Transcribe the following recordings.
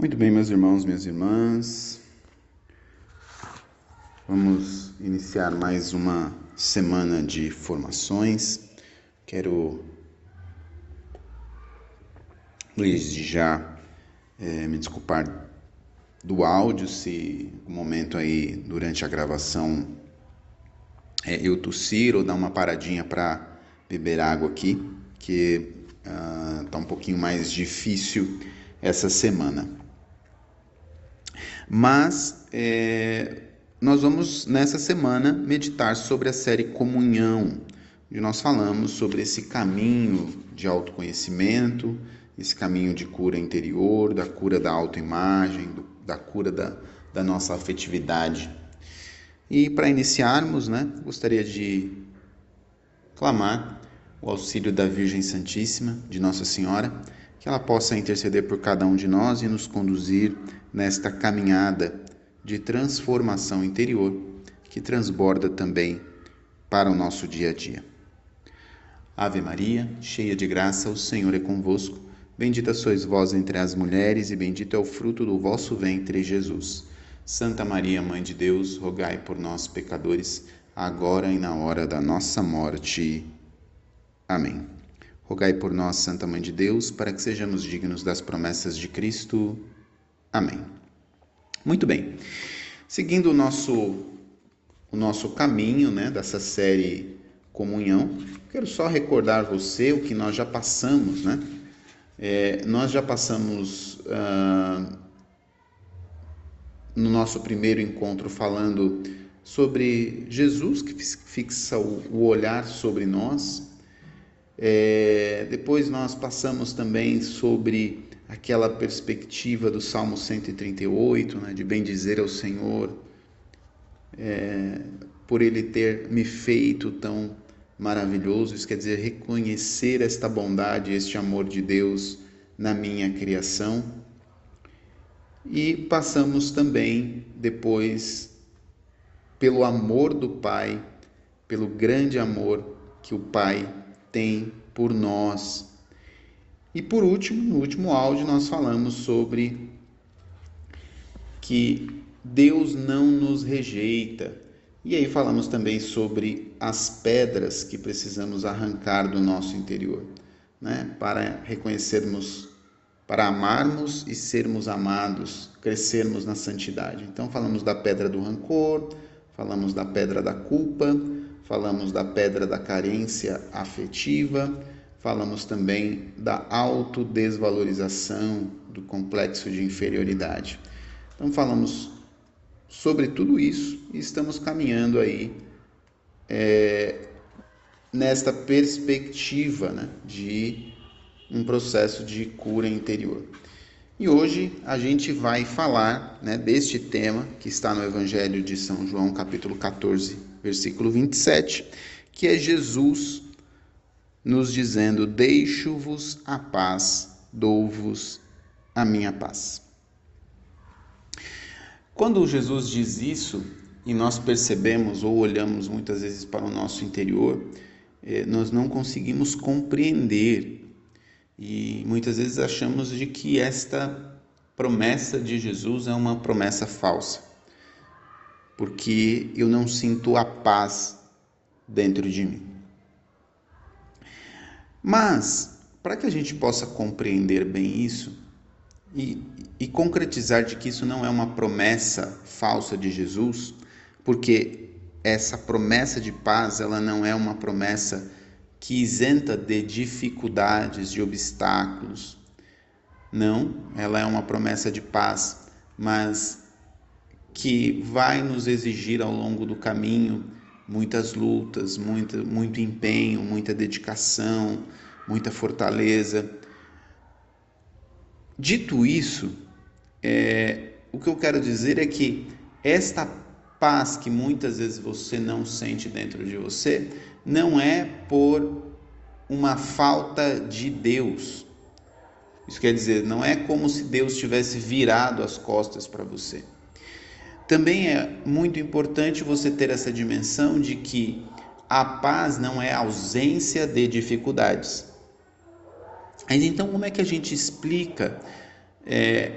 Muito bem, meus irmãos, minhas irmãs. Vamos iniciar mais uma semana de formações. Quero desde já é, me desculpar do áudio se no momento aí durante a gravação é, eu tossir ou dar uma paradinha para beber água aqui, que uh, tá um pouquinho mais difícil essa semana. Mas é, nós vamos nessa semana meditar sobre a série Comunhão, onde nós falamos sobre esse caminho de autoconhecimento, esse caminho de cura interior, da cura da autoimagem, da cura da, da nossa afetividade. E para iniciarmos, né, gostaria de clamar o auxílio da Virgem Santíssima, de Nossa Senhora, que ela possa interceder por cada um de nós e nos conduzir nesta caminhada de transformação interior que transborda também para o nosso dia a dia. Ave Maria, cheia de graça, o Senhor é convosco. Bendita sois vós entre as mulheres, e bendito é o fruto do vosso ventre, Jesus. Santa Maria, Mãe de Deus, rogai por nós, pecadores, agora e na hora da nossa morte. Amém. Rogai por nós, Santa Mãe de Deus, para que sejamos dignos das promessas de Cristo. Amém. Muito bem. Seguindo o nosso o nosso caminho, né, dessa série Comunhão, quero só recordar você o que nós já passamos, né? É, nós já passamos ah, no nosso primeiro encontro falando sobre Jesus que fixa o, o olhar sobre nós. É, depois nós passamos também sobre aquela perspectiva do Salmo 138, né, de bem dizer ao Senhor, é, por Ele ter me feito tão maravilhoso, isso quer dizer reconhecer esta bondade, este amor de Deus na minha criação. E passamos também depois pelo amor do Pai, pelo grande amor que o Pai tem por nós e por último, no último áudio, nós falamos sobre que Deus não nos rejeita. E aí falamos também sobre as pedras que precisamos arrancar do nosso interior, né? Para reconhecermos, para amarmos e sermos amados, crescermos na santidade. Então falamos da pedra do rancor, falamos da pedra da culpa, falamos da pedra da carência afetiva, Falamos também da autodesvalorização, do complexo de inferioridade. Então, falamos sobre tudo isso e estamos caminhando aí é, nesta perspectiva né, de um processo de cura interior. E hoje a gente vai falar né, deste tema que está no Evangelho de São João, capítulo 14, versículo 27, que é Jesus nos dizendo: Deixo-vos a paz, dou-vos a minha paz. Quando Jesus diz isso, e nós percebemos ou olhamos muitas vezes para o nosso interior, eh, nós não conseguimos compreender e muitas vezes achamos de que esta promessa de Jesus é uma promessa falsa, porque eu não sinto a paz dentro de mim. Mas, para que a gente possa compreender bem isso e, e concretizar de que isso não é uma promessa falsa de Jesus, porque essa promessa de paz, ela não é uma promessa que isenta de dificuldades, de obstáculos. Não, ela é uma promessa de paz, mas que vai nos exigir ao longo do caminho muitas lutas, muito, muito empenho, muita dedicação, muita fortaleza. Dito isso, é, o que eu quero dizer é que esta paz que muitas vezes você não sente dentro de você não é por uma falta de Deus. Isso quer dizer, não é como se Deus tivesse virado as costas para você. Também é muito importante você ter essa dimensão de que a paz não é ausência de dificuldades. Mas então, como é que a gente explica é,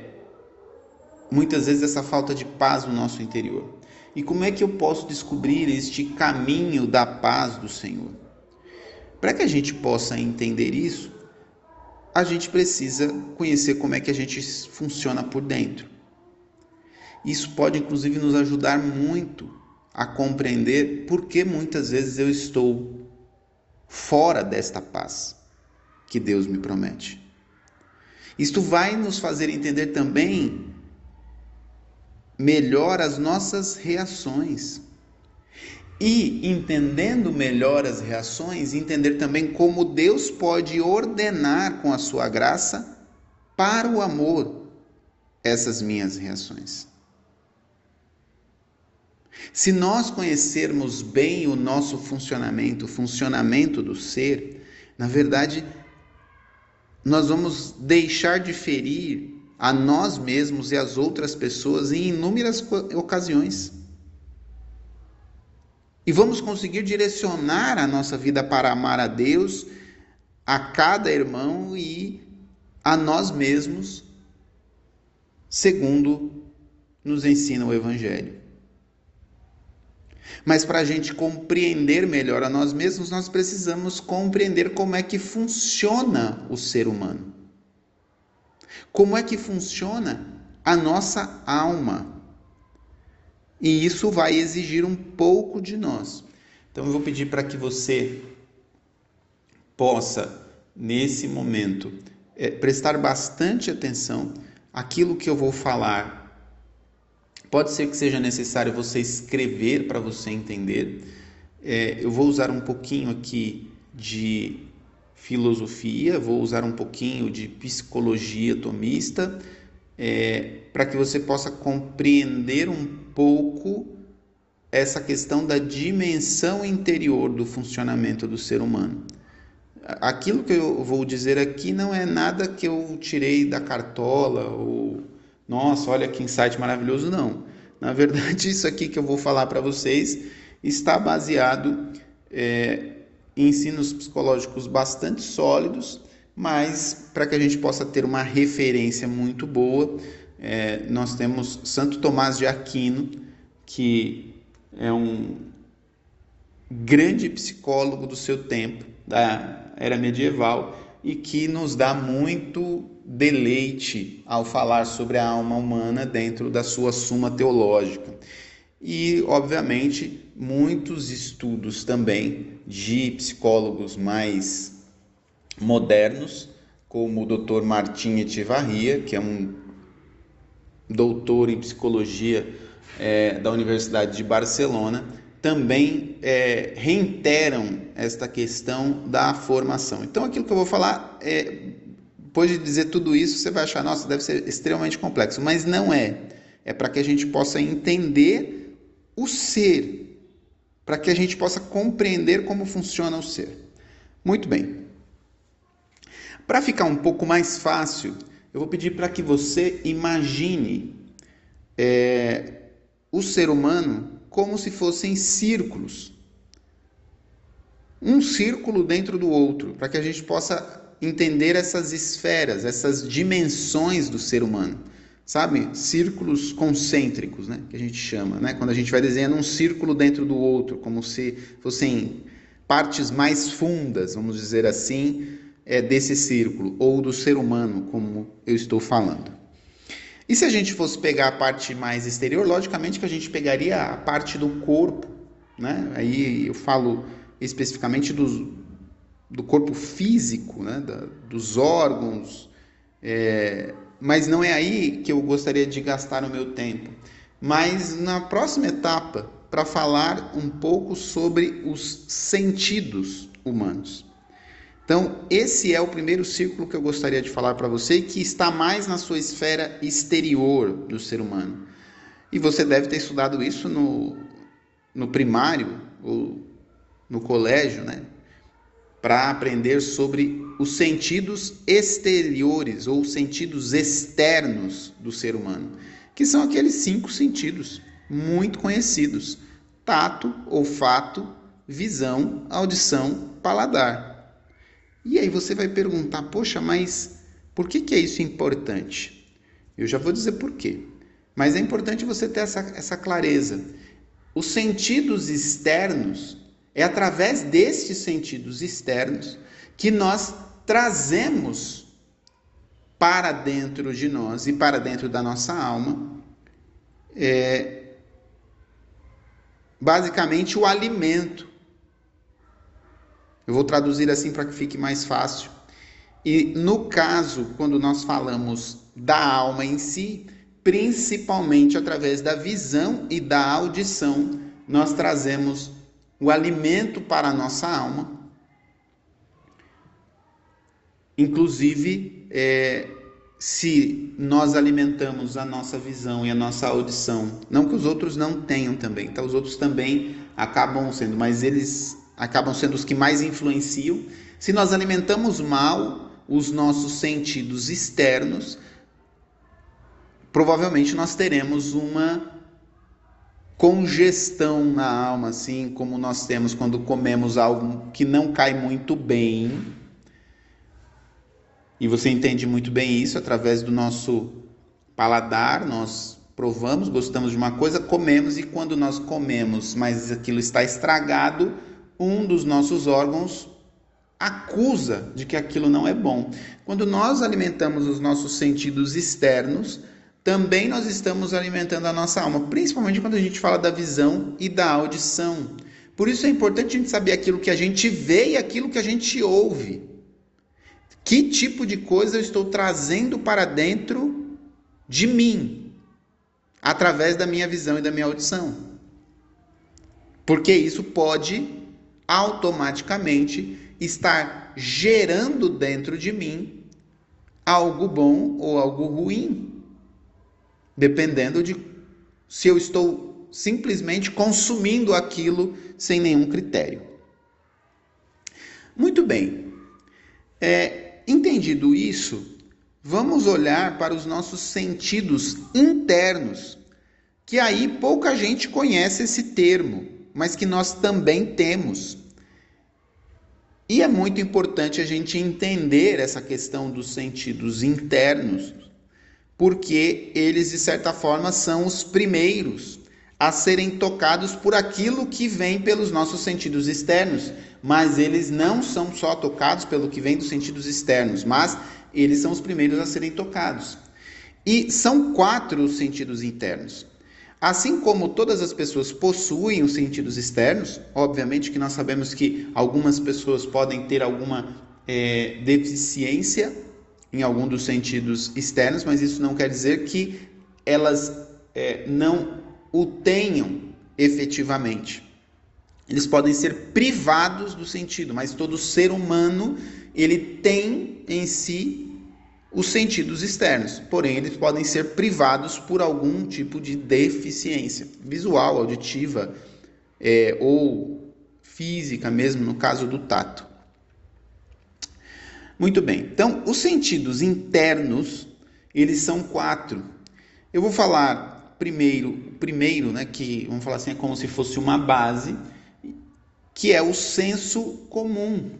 muitas vezes essa falta de paz no nosso interior. E como é que eu posso descobrir este caminho da paz do Senhor? Para que a gente possa entender isso, a gente precisa conhecer como é que a gente funciona por dentro. Isso pode inclusive nos ajudar muito a compreender por que muitas vezes eu estou fora desta paz que Deus me promete. Isto vai nos fazer entender também melhor as nossas reações. E entendendo melhor as reações, entender também como Deus pode ordenar com a sua graça para o amor essas minhas reações. Se nós conhecermos bem o nosso funcionamento, o funcionamento do ser, na verdade, nós vamos deixar de ferir a nós mesmos e às outras pessoas em inúmeras ocasiões. E vamos conseguir direcionar a nossa vida para amar a Deus, a cada irmão e a nós mesmos, segundo nos ensina o Evangelho. Mas para a gente compreender melhor a nós mesmos, nós precisamos compreender como é que funciona o ser humano. Como é que funciona a nossa alma? E isso vai exigir um pouco de nós. Então eu vou pedir para que você possa, nesse momento, é, prestar bastante atenção àquilo que eu vou falar. Pode ser que seja necessário você escrever para você entender. É, eu vou usar um pouquinho aqui de filosofia, vou usar um pouquinho de psicologia tomista, é, para que você possa compreender um pouco essa questão da dimensão interior do funcionamento do ser humano. Aquilo que eu vou dizer aqui não é nada que eu tirei da cartola ou nossa, olha que insight maravilhoso, não. Na verdade, isso aqui que eu vou falar para vocês está baseado é, ensinos psicológicos bastante sólidos, mas para que a gente possa ter uma referência muito boa, é, nós temos Santo Tomás de Aquino, que é um grande psicólogo do seu tempo, da era medieval, e que nos dá muito deleite ao falar sobre a alma humana dentro da sua Suma Teológica e, obviamente, muitos estudos também de psicólogos mais modernos, como o Dr. Martin Etivarria, que é um doutor em psicologia é, da Universidade de Barcelona, também é, reiteram esta questão da formação. Então, aquilo que eu vou falar, é, depois de dizer tudo isso, você vai achar, nossa, deve ser extremamente complexo, mas não é. É para que a gente possa entender o ser, para que a gente possa compreender como funciona o ser. Muito bem. Para ficar um pouco mais fácil, eu vou pedir para que você imagine é, o ser humano como se fossem círculos. Um círculo dentro do outro, para que a gente possa entender essas esferas, essas dimensões do ser humano sabe? Círculos concêntricos, né? Que a gente chama, né? Quando a gente vai desenhando um círculo dentro do outro, como se fossem partes mais fundas, vamos dizer assim, é, desse círculo, ou do ser humano, como eu estou falando. E se a gente fosse pegar a parte mais exterior, logicamente que a gente pegaria a parte do corpo, né? Aí eu falo especificamente do, do corpo físico, né? Da, dos órgãos, é, mas não é aí que eu gostaria de gastar o meu tempo. Mas na próxima etapa, para falar um pouco sobre os sentidos humanos. Então, esse é o primeiro círculo que eu gostaria de falar para você, que está mais na sua esfera exterior do ser humano. E você deve ter estudado isso no, no primário ou no colégio, né? Para aprender sobre os sentidos exteriores ou sentidos externos do ser humano, que são aqueles cinco sentidos muito conhecidos: tato, olfato, visão, audição, paladar. E aí você vai perguntar: poxa, mas por que, que é isso importante? Eu já vou dizer por quê. Mas é importante você ter essa, essa clareza. Os sentidos externos, é através destes sentidos externos que nós trazemos para dentro de nós e para dentro da nossa alma, é, basicamente o alimento. Eu vou traduzir assim para que fique mais fácil. E no caso, quando nós falamos da alma em si, principalmente através da visão e da audição, nós trazemos o alimento para a nossa alma. Inclusive, é, se nós alimentamos a nossa visão e a nossa audição, não que os outros não tenham também, tá? Os outros também acabam sendo, mas eles acabam sendo os que mais influenciam. Se nós alimentamos mal os nossos sentidos externos, provavelmente nós teremos uma congestão na alma, assim como nós temos quando comemos algo que não cai muito bem. E você entende muito bem isso através do nosso paladar, nós provamos, gostamos de uma coisa, comemos e quando nós comemos, mas aquilo está estragado, um dos nossos órgãos acusa de que aquilo não é bom. Quando nós alimentamos os nossos sentidos externos, também nós estamos alimentando a nossa alma, principalmente quando a gente fala da visão e da audição. Por isso é importante a gente saber aquilo que a gente vê e aquilo que a gente ouve. Que tipo de coisa eu estou trazendo para dentro de mim, através da minha visão e da minha audição? Porque isso pode automaticamente estar gerando dentro de mim algo bom ou algo ruim dependendo de se eu estou simplesmente consumindo aquilo sem nenhum critério. Muito bem. É, entendido isso, vamos olhar para os nossos sentidos internos, que aí pouca gente conhece esse termo, mas que nós também temos. E é muito importante a gente entender essa questão dos sentidos internos, porque eles, de certa forma, são os primeiros a serem tocados por aquilo que vem pelos nossos sentidos externos, mas eles não são só tocados pelo que vem dos sentidos externos, mas eles são os primeiros a serem tocados. E são quatro os sentidos internos. Assim como todas as pessoas possuem os sentidos externos, obviamente que nós sabemos que algumas pessoas podem ter alguma é, deficiência em algum dos sentidos externos, mas isso não quer dizer que elas é, não o tenham efetivamente. Eles podem ser privados do sentido, mas todo ser humano ele tem em si os sentidos externos, porém eles podem ser privados por algum tipo de deficiência visual, auditiva é, ou física mesmo, no caso do tato. Muito bem. Então, os sentidos internos, eles são quatro. Eu vou falar primeiro, primeiro, né, que vamos falar assim, é como se fosse uma base, que é o senso comum.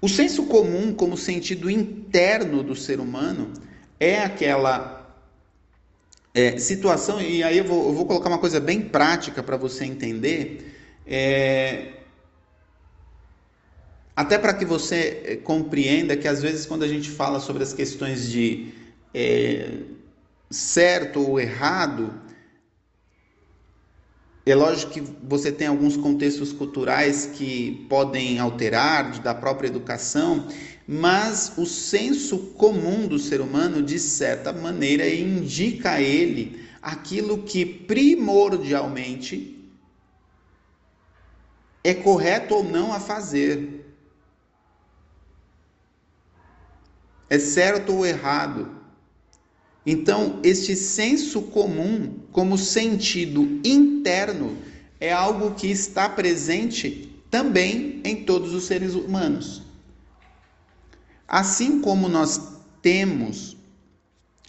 O senso comum, como sentido interno do ser humano, é aquela é, situação, e aí eu vou, eu vou, colocar uma coisa bem prática para você entender. É, até para que você eh, compreenda que às vezes quando a gente fala sobre as questões de é, certo ou errado, é lógico que você tem alguns contextos culturais que podem alterar da própria educação, mas o senso comum do ser humano, de certa maneira, indica a ele aquilo que primordialmente é correto ou não a fazer. É certo ou errado. Então, este senso comum, como sentido interno, é algo que está presente também em todos os seres humanos. Assim como nós temos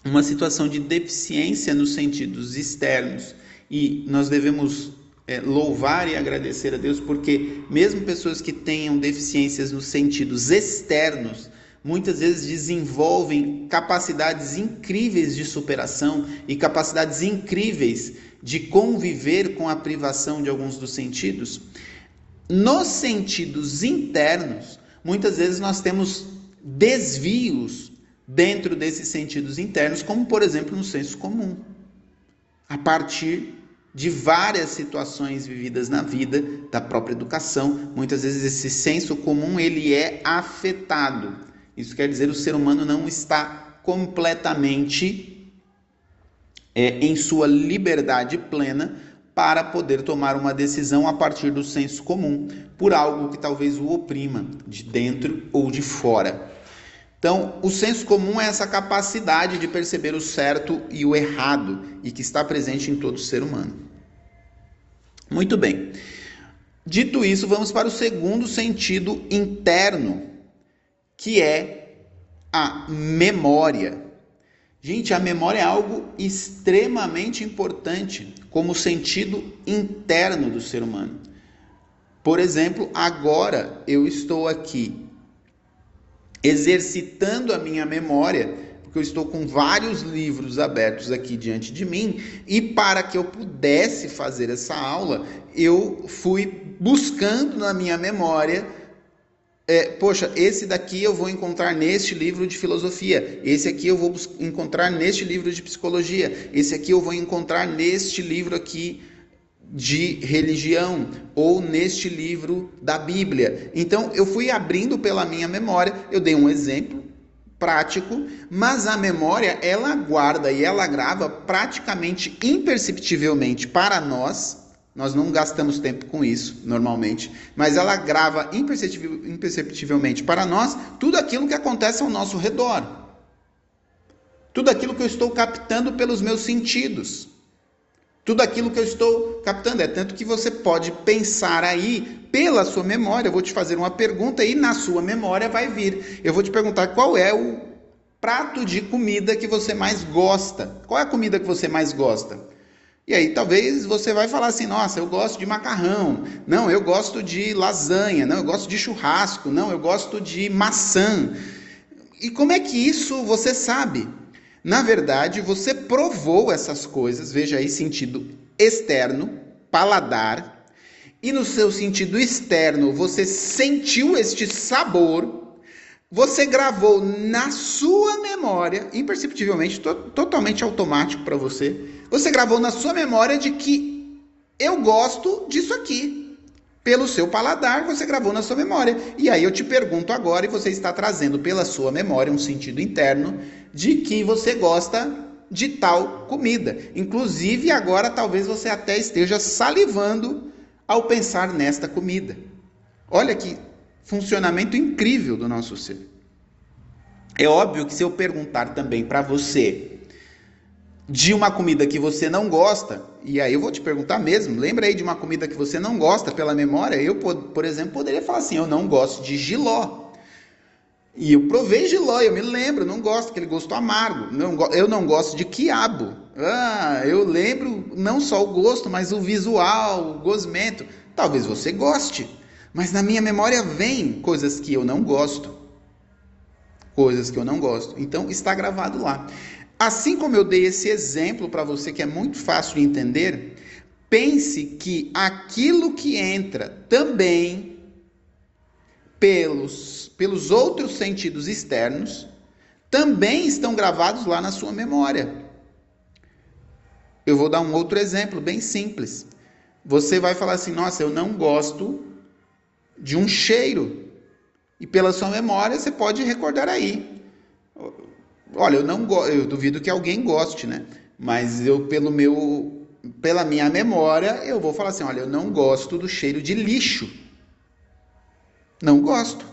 uma situação de deficiência nos sentidos externos e nós devemos é, louvar e agradecer a Deus porque mesmo pessoas que tenham deficiências nos sentidos externos muitas vezes desenvolvem capacidades incríveis de superação e capacidades incríveis de conviver com a privação de alguns dos sentidos. Nos sentidos internos, muitas vezes nós temos desvios dentro desses sentidos internos, como por exemplo no senso comum. A partir de várias situações vividas na vida, da própria educação, muitas vezes esse senso comum ele é afetado. Isso quer dizer o ser humano não está completamente é, em sua liberdade plena para poder tomar uma decisão a partir do senso comum, por algo que talvez o oprima de dentro ou de fora. Então, o senso comum é essa capacidade de perceber o certo e o errado e que está presente em todo ser humano. Muito bem. Dito isso, vamos para o segundo sentido interno, que é a memória. Gente, a memória é algo extremamente importante como sentido interno do ser humano. Por exemplo, agora eu estou aqui exercitando a minha memória, porque eu estou com vários livros abertos aqui diante de mim, e para que eu pudesse fazer essa aula, eu fui buscando na minha memória. É, poxa, esse daqui eu vou encontrar neste livro de filosofia, esse aqui eu vou encontrar neste livro de psicologia, esse aqui eu vou encontrar neste livro aqui de religião ou neste livro da Bíblia. Então eu fui abrindo pela minha memória, eu dei um exemplo prático, mas a memória ela guarda e ela grava praticamente imperceptivelmente para nós. Nós não gastamos tempo com isso normalmente, mas ela grava imperceptivelmente para nós tudo aquilo que acontece ao nosso redor. Tudo aquilo que eu estou captando pelos meus sentidos. Tudo aquilo que eu estou captando. É tanto que você pode pensar aí pela sua memória. Eu vou te fazer uma pergunta e na sua memória vai vir. Eu vou te perguntar qual é o prato de comida que você mais gosta. Qual é a comida que você mais gosta? E aí talvez você vai falar assim: "Nossa, eu gosto de macarrão. Não, eu gosto de lasanha. Não, eu gosto de churrasco. Não, eu gosto de maçã." E como é que isso você sabe? Na verdade, você provou essas coisas, veja aí sentido externo, paladar, e no seu sentido externo você sentiu este sabor, você gravou na sua memória, imperceptivelmente, to totalmente automático para você, você gravou na sua memória de que eu gosto disso aqui pelo seu paladar, você gravou na sua memória. E aí eu te pergunto agora, e você está trazendo pela sua memória um sentido interno de que você gosta de tal comida. Inclusive, agora talvez você até esteja salivando ao pensar nesta comida. Olha que funcionamento incrível do nosso ser. É óbvio que se eu perguntar também para você de uma comida que você não gosta, e aí eu vou te perguntar mesmo, lembra aí de uma comida que você não gosta pela memória? Eu, por exemplo, poderia falar assim: eu não gosto de giló. E eu provei giló, eu me lembro, não gosto, aquele gosto amargo. Não, eu não gosto de quiabo. Ah, eu lembro não só o gosto, mas o visual, o gosmento. Talvez você goste, mas na minha memória vem coisas que eu não gosto. Coisas que eu não gosto. Então está gravado lá. Assim como eu dei esse exemplo para você que é muito fácil de entender, pense que aquilo que entra também pelos, pelos outros sentidos externos também estão gravados lá na sua memória. Eu vou dar um outro exemplo bem simples. Você vai falar assim: nossa, eu não gosto de um cheiro. E pela sua memória você pode recordar aí. Olha, eu não eu duvido que alguém goste, né? Mas eu pelo meu pela minha memória, eu vou falar assim, olha, eu não gosto do cheiro de lixo. Não gosto.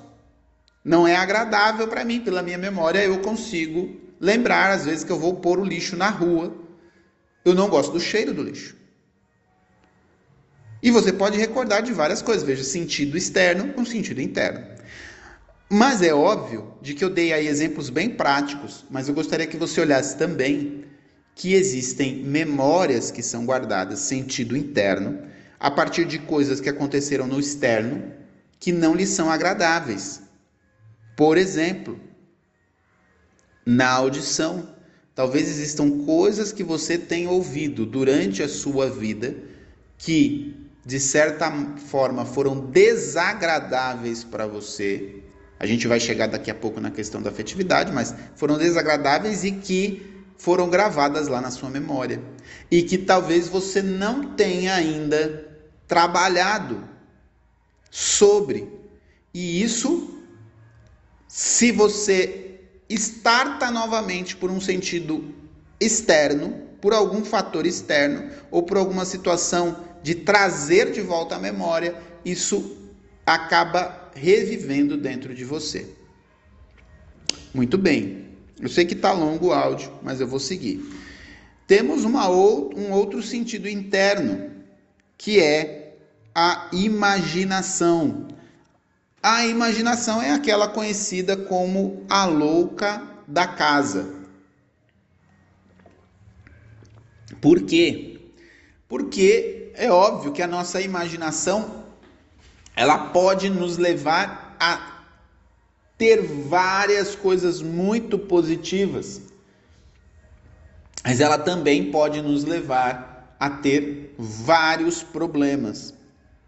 Não é agradável para mim, pela minha memória eu consigo lembrar às vezes que eu vou pôr o lixo na rua. Eu não gosto do cheiro do lixo. E você pode recordar de várias coisas, veja, sentido externo com sentido interno. Mas é óbvio de que eu dei aí exemplos bem práticos, mas eu gostaria que você olhasse também que existem memórias que são guardadas sentido interno a partir de coisas que aconteceram no externo que não lhe são agradáveis. Por exemplo, na audição. Talvez existam coisas que você tem ouvido durante a sua vida que, de certa forma, foram desagradáveis para você. A gente vai chegar daqui a pouco na questão da afetividade, mas foram desagradáveis e que foram gravadas lá na sua memória. E que talvez você não tenha ainda trabalhado sobre. E isso, se você starta novamente por um sentido externo, por algum fator externo ou por alguma situação de trazer de volta a memória, isso acaba revivendo dentro de você. Muito bem. Eu sei que está longo o áudio, mas eu vou seguir. Temos uma ou, um outro sentido interno, que é a imaginação. A imaginação é aquela conhecida como a louca da casa. Por quê? Porque é óbvio que a nossa imaginação ela pode nos levar a ter várias coisas muito positivas, mas ela também pode nos levar a ter vários problemas,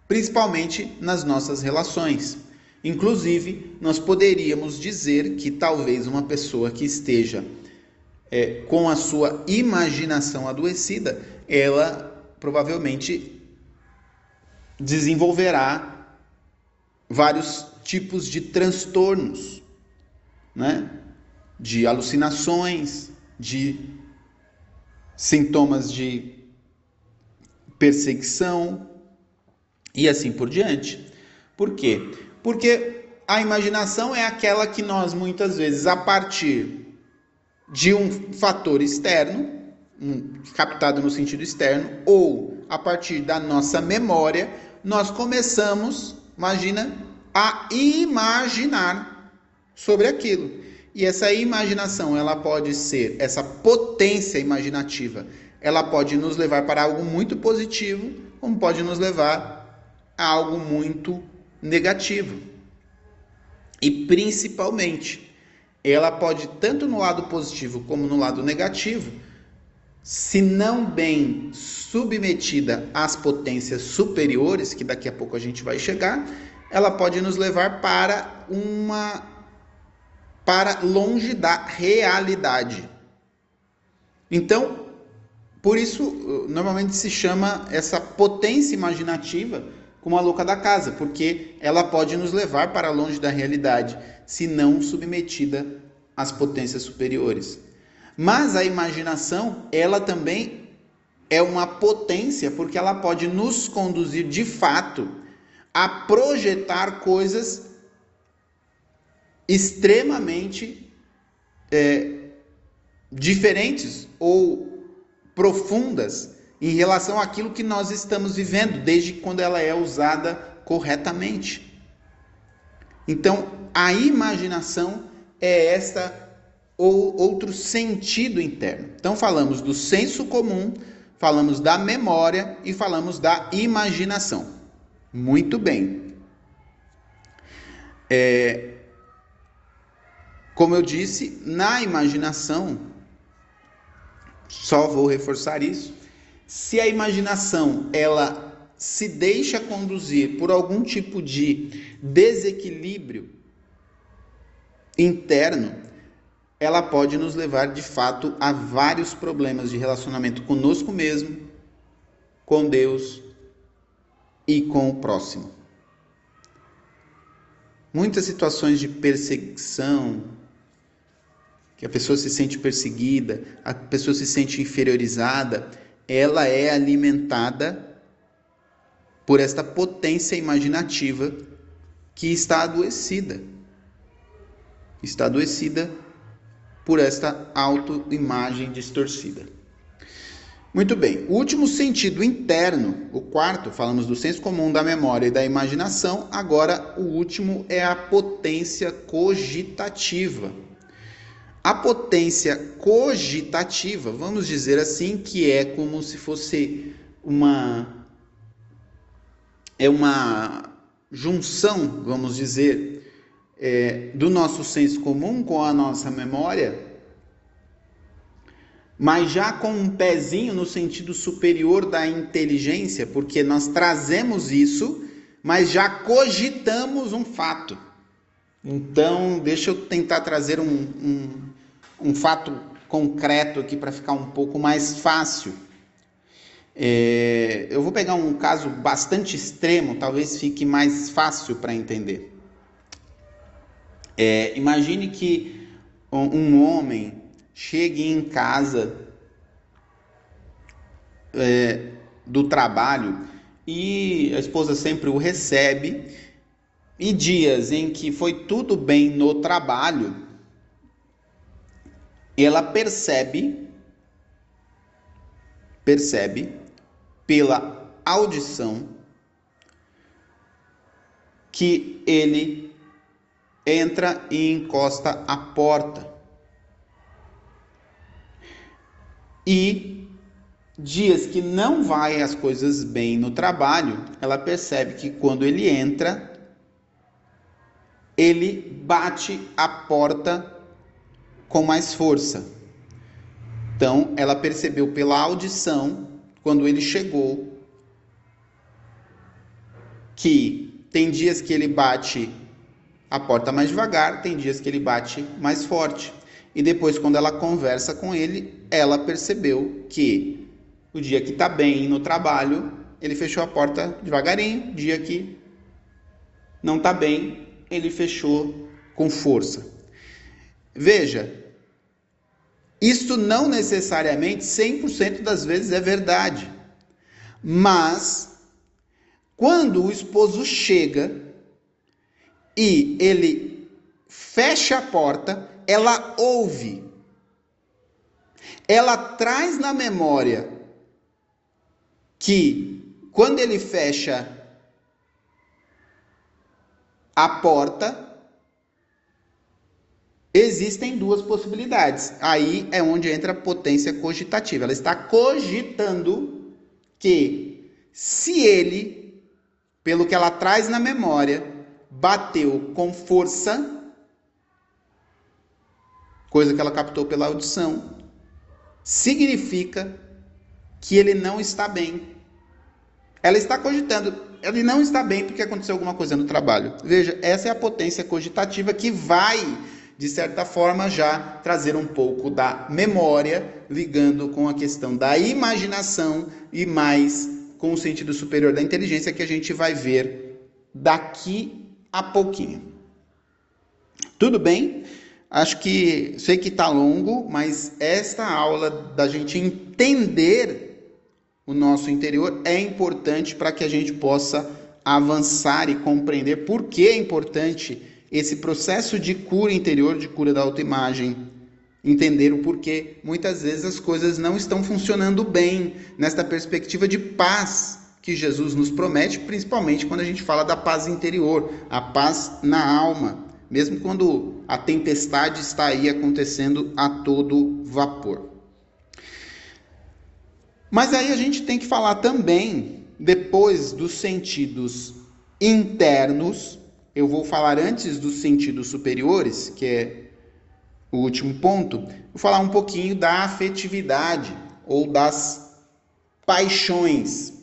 principalmente nas nossas relações. Inclusive, nós poderíamos dizer que talvez uma pessoa que esteja é, com a sua imaginação adoecida, ela provavelmente desenvolverá vários tipos de transtornos, né? de alucinações, de sintomas de perseguição e assim por diante. Por quê? Porque a imaginação é aquela que nós muitas vezes, a partir de um fator externo, captado no sentido externo, ou a partir da nossa memória, nós começamos, imagina, a imaginar sobre aquilo. E essa imaginação, ela pode ser, essa potência imaginativa, ela pode nos levar para algo muito positivo, como pode nos levar a algo muito negativo. E principalmente, ela pode, tanto no lado positivo como no lado negativo, se não bem submetida às potências superiores, que daqui a pouco a gente vai chegar, ela pode nos levar para uma para longe da realidade. Então, por isso normalmente se chama essa potência imaginativa como a louca da casa, porque ela pode nos levar para longe da realidade, se não submetida às potências superiores. Mas a imaginação, ela também é uma potência, porque ela pode nos conduzir de fato a projetar coisas extremamente é, diferentes ou profundas em relação àquilo que nós estamos vivendo, desde quando ela é usada corretamente. Então, a imaginação é esta ou outro sentido interno. Então, falamos do senso comum, falamos da memória e falamos da imaginação. Muito bem. É, como eu disse, na imaginação, só vou reforçar isso, se a imaginação ela se deixa conduzir por algum tipo de desequilíbrio interno, ela pode nos levar de fato a vários problemas de relacionamento conosco mesmo, com Deus e com o próximo. Muitas situações de perseguição, que a pessoa se sente perseguida, a pessoa se sente inferiorizada, ela é alimentada por esta potência imaginativa que está adoecida. Está adoecida por esta autoimagem distorcida. Muito bem, o último sentido interno, o quarto, falamos do senso comum, da memória e da imaginação, agora o último é a potência cogitativa. A potência cogitativa, vamos dizer assim, que é como se fosse uma é uma junção, vamos dizer, é, do nosso senso comum com a nossa memória, mas já com um pezinho no sentido superior da inteligência, porque nós trazemos isso, mas já cogitamos um fato. Então, deixa eu tentar trazer um, um, um fato concreto aqui para ficar um pouco mais fácil. É, eu vou pegar um caso bastante extremo, talvez fique mais fácil para entender. É, imagine que um homem chegue em casa é, do trabalho e a esposa sempre o recebe, e dias em que foi tudo bem no trabalho, ela percebe, percebe pela audição que ele entra e encosta a porta. E dias que não vai as coisas bem no trabalho, ela percebe que quando ele entra, ele bate a porta com mais força. Então, ela percebeu pela audição, quando ele chegou, que tem dias que ele bate a porta mais devagar, tem dias que ele bate mais forte. E depois, quando ela conversa com ele, ela percebeu que o dia que está bem no trabalho, ele fechou a porta devagarinho, dia que não está bem, ele fechou com força. Veja, isto não necessariamente 100% das vezes é verdade. Mas quando o esposo chega e ele fecha a porta, ela ouve. Ela traz na memória que quando ele fecha a porta, existem duas possibilidades. Aí é onde entra a potência cogitativa. Ela está cogitando que se ele, pelo que ela traz na memória, bateu com força, coisa que ela captou pela audição, significa que ele não está bem. Ela está cogitando, ele não está bem porque aconteceu alguma coisa no trabalho. Veja, essa é a potência cogitativa que vai, de certa forma, já trazer um pouco da memória, ligando com a questão da imaginação e mais com o sentido superior da inteligência que a gente vai ver daqui a pouquinho. Tudo bem? Acho que sei que está longo, mas esta aula da gente entender o nosso interior é importante para que a gente possa avançar e compreender por que é importante esse processo de cura interior, de cura da autoimagem, entender o porquê muitas vezes as coisas não estão funcionando bem nesta perspectiva de paz que Jesus nos promete, principalmente quando a gente fala da paz interior, a paz na alma, mesmo quando a tempestade está aí acontecendo a todo vapor. Mas aí a gente tem que falar também, depois dos sentidos internos, eu vou falar antes dos sentidos superiores, que é o último ponto, vou falar um pouquinho da afetividade ou das paixões,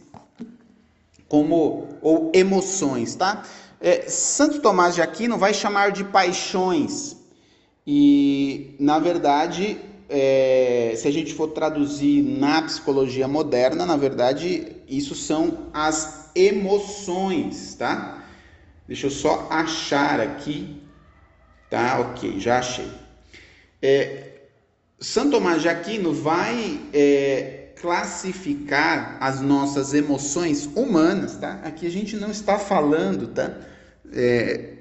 como ou emoções, tá? É, Santo Tomás de Aquino vai chamar de paixões e, na verdade, é, se a gente for traduzir na psicologia moderna, na verdade, isso são as emoções, tá? Deixa eu só achar aqui, tá? Ok, já achei. É, São Tomás de Aquino vai é, classificar as nossas emoções humanas, tá? Aqui a gente não está falando, tá? É,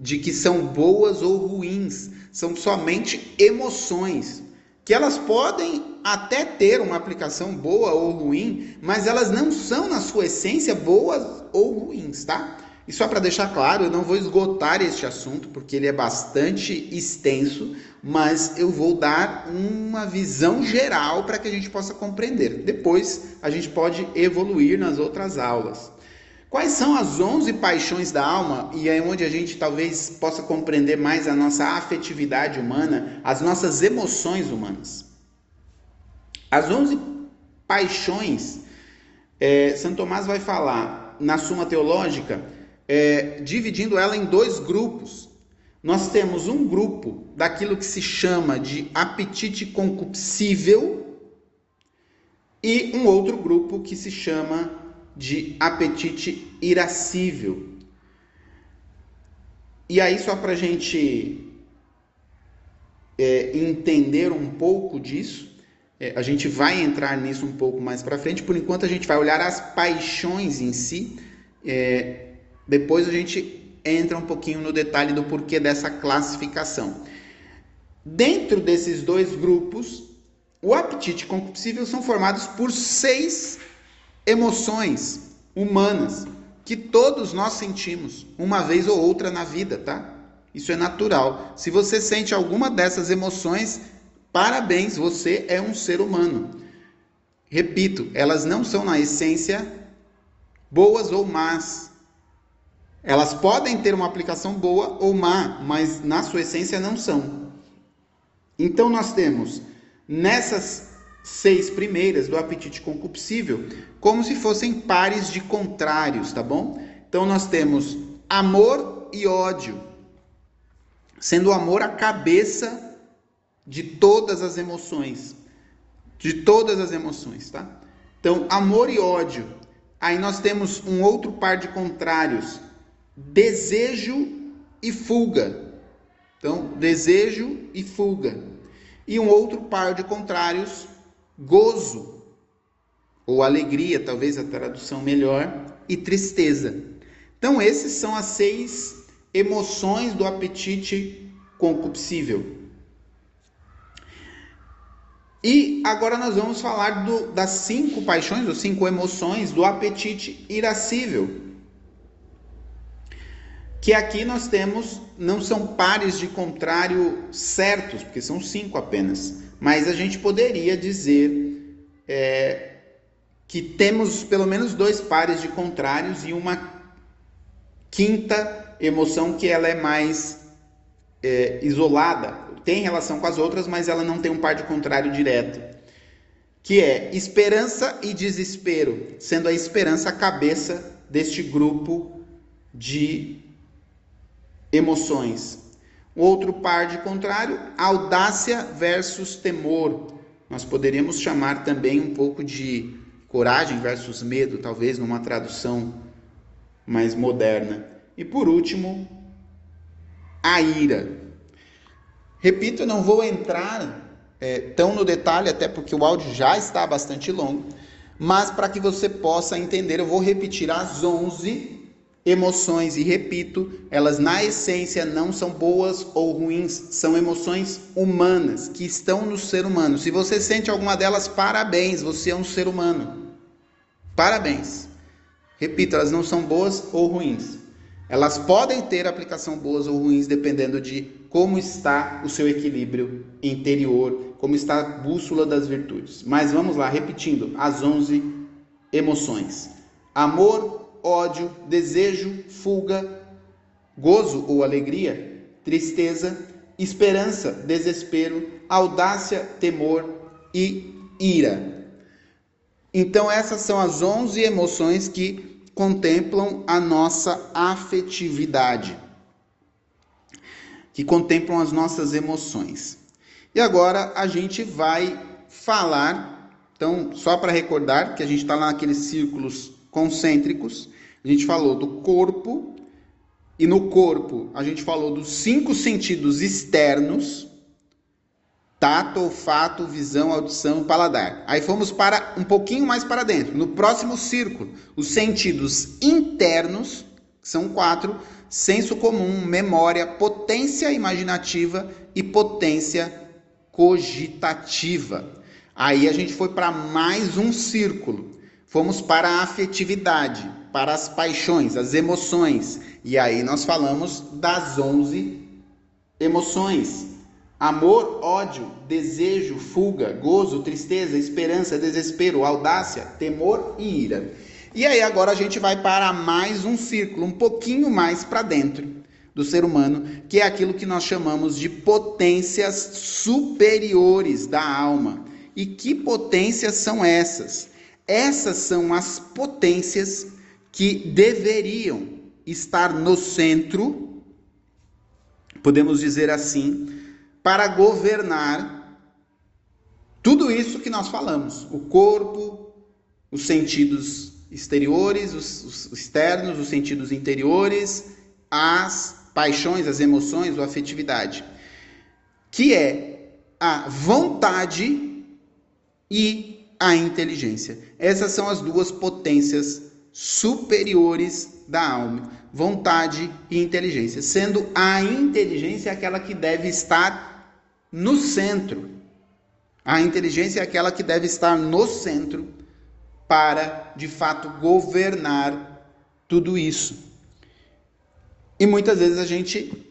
de que são boas ou ruins, são somente emoções que elas podem até ter uma aplicação boa ou ruim, mas elas não são na sua essência boas ou ruins, tá? E só para deixar claro, eu não vou esgotar este assunto porque ele é bastante extenso, mas eu vou dar uma visão geral para que a gente possa compreender. Depois a gente pode evoluir nas outras aulas. Quais são as 11 paixões da alma e é onde a gente talvez possa compreender mais a nossa afetividade humana, as nossas emoções humanas? As 11 paixões, é, Santo Tomás vai falar na Suma Teológica, é, dividindo ela em dois grupos. Nós temos um grupo daquilo que se chama de apetite concupiscível e um outro grupo que se chama de apetite irascível. E aí, só para a gente é, entender um pouco disso, é, a gente vai entrar nisso um pouco mais para frente. Por enquanto, a gente vai olhar as paixões em si. É, depois a gente entra um pouquinho no detalhe do porquê dessa classificação. Dentro desses dois grupos, o apetite concupiscível são formados por seis emoções humanas que todos nós sentimos uma vez ou outra na vida, tá? Isso é natural. Se você sente alguma dessas emoções, parabéns, você é um ser humano. Repito, elas não são na essência boas ou más. Elas podem ter uma aplicação boa ou má, mas na sua essência não são. Então nós temos nessas seis primeiras do apetite concupiscível como se fossem pares de contrários, tá bom? Então nós temos amor e ódio sendo o amor a cabeça de todas as emoções. De todas as emoções, tá? Então, amor e ódio. Aí nós temos um outro par de contrários: desejo e fuga. Então, desejo e fuga. E um outro par de contrários: gozo ou alegria, talvez a tradução melhor, e tristeza. Então, esses são as seis emoções do apetite concupiscível. E agora nós vamos falar do, das cinco paixões, ou cinco emoções do apetite irascível. Que aqui nós temos, não são pares de contrário certos, porque são cinco apenas. Mas a gente poderia dizer é, que temos pelo menos dois pares de contrários e uma quinta emoção que ela é mais é, isolada, tem relação com as outras, mas ela não tem um par de contrário direto, que é esperança e desespero, sendo a esperança a cabeça deste grupo de emoções. Outro par de contrário, audácia versus temor. Nós poderíamos chamar também um pouco de coragem versus medo, talvez numa tradução mais moderna. E por último, a ira. Repito, não vou entrar é, tão no detalhe, até porque o áudio já está bastante longo, mas para que você possa entender, eu vou repetir as 11 emoções e repito, elas na essência não são boas ou ruins, são emoções humanas que estão no ser humano. Se você sente alguma delas, parabéns, você é um ser humano. Parabéns. Repito, elas não são boas ou ruins. Elas podem ter aplicação boas ou ruins dependendo de como está o seu equilíbrio interior, como está a bússola das virtudes. Mas vamos lá, repetindo as 11 emoções: amor, ódio, desejo, fuga, gozo ou alegria, tristeza, esperança, desespero, audácia, temor e ira. Então essas são as 11 emoções que contemplam a nossa afetividade, que contemplam as nossas emoções. E agora a gente vai falar, então, só para recordar que a gente está lá naqueles círculos concêntricos, a gente falou do corpo, e no corpo a gente falou dos cinco sentidos externos, tato, olfato, visão, audição, paladar. Aí fomos para um pouquinho mais para dentro. No próximo círculo, os sentidos internos, são quatro: senso comum, memória, potência imaginativa e potência cogitativa. Aí a gente foi para mais um círculo. Fomos para a afetividade, para as paixões, as emoções. E aí nós falamos das 11 emoções Amor, ódio, desejo, fuga, gozo, tristeza, esperança, desespero, audácia, temor e ira. E aí agora a gente vai para mais um círculo, um pouquinho mais para dentro do ser humano, que é aquilo que nós chamamos de potências superiores da alma. E que potências são essas? Essas são as potências que deveriam estar no centro, podemos dizer assim, para governar tudo isso que nós falamos: o corpo, os sentidos exteriores, os, os externos, os sentidos interiores, as paixões, as emoções, a afetividade, que é a vontade e a inteligência. Essas são as duas potências superiores da alma, vontade e inteligência, sendo a inteligência aquela que deve estar no centro. A inteligência é aquela que deve estar no centro para, de fato, governar tudo isso. E muitas vezes a gente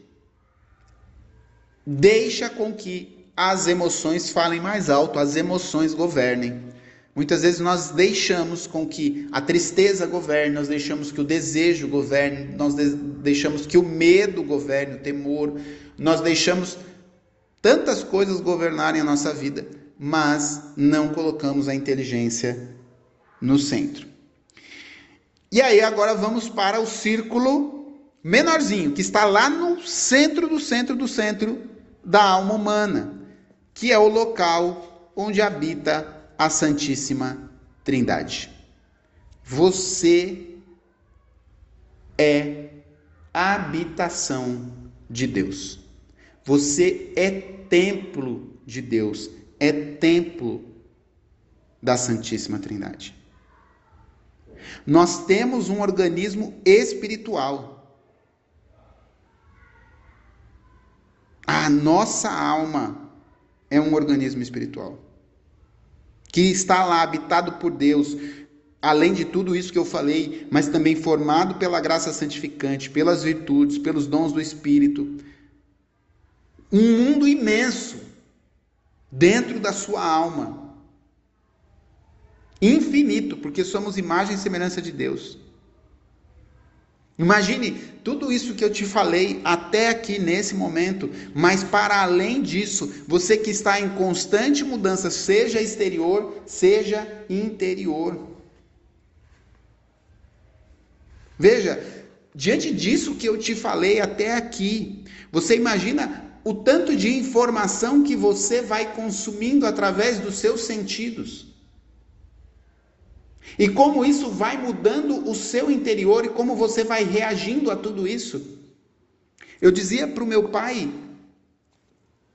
deixa com que as emoções falem mais alto, as emoções governem. Muitas vezes nós deixamos com que a tristeza governe, nós deixamos que o desejo governe, nós deixamos que o medo governe, o temor, nós deixamos tantas coisas governarem a nossa vida, mas não colocamos a inteligência no centro. E aí agora vamos para o círculo menorzinho, que está lá no centro do centro do centro da alma humana, que é o local onde habita a Santíssima Trindade. Você é a habitação de Deus. Você é templo de Deus, é templo da Santíssima Trindade. Nós temos um organismo espiritual. A nossa alma é um organismo espiritual que está lá habitado por Deus, além de tudo isso que eu falei, mas também formado pela graça santificante, pelas virtudes, pelos dons do Espírito. Um mundo imenso dentro da sua alma. Infinito, porque somos imagem e semelhança de Deus. Imagine tudo isso que eu te falei até aqui nesse momento, mas para além disso, você que está em constante mudança, seja exterior, seja interior. Veja, diante disso que eu te falei até aqui, você imagina o tanto de informação que você vai consumindo através dos seus sentidos. E como isso vai mudando o seu interior e como você vai reagindo a tudo isso. Eu dizia para o meu pai,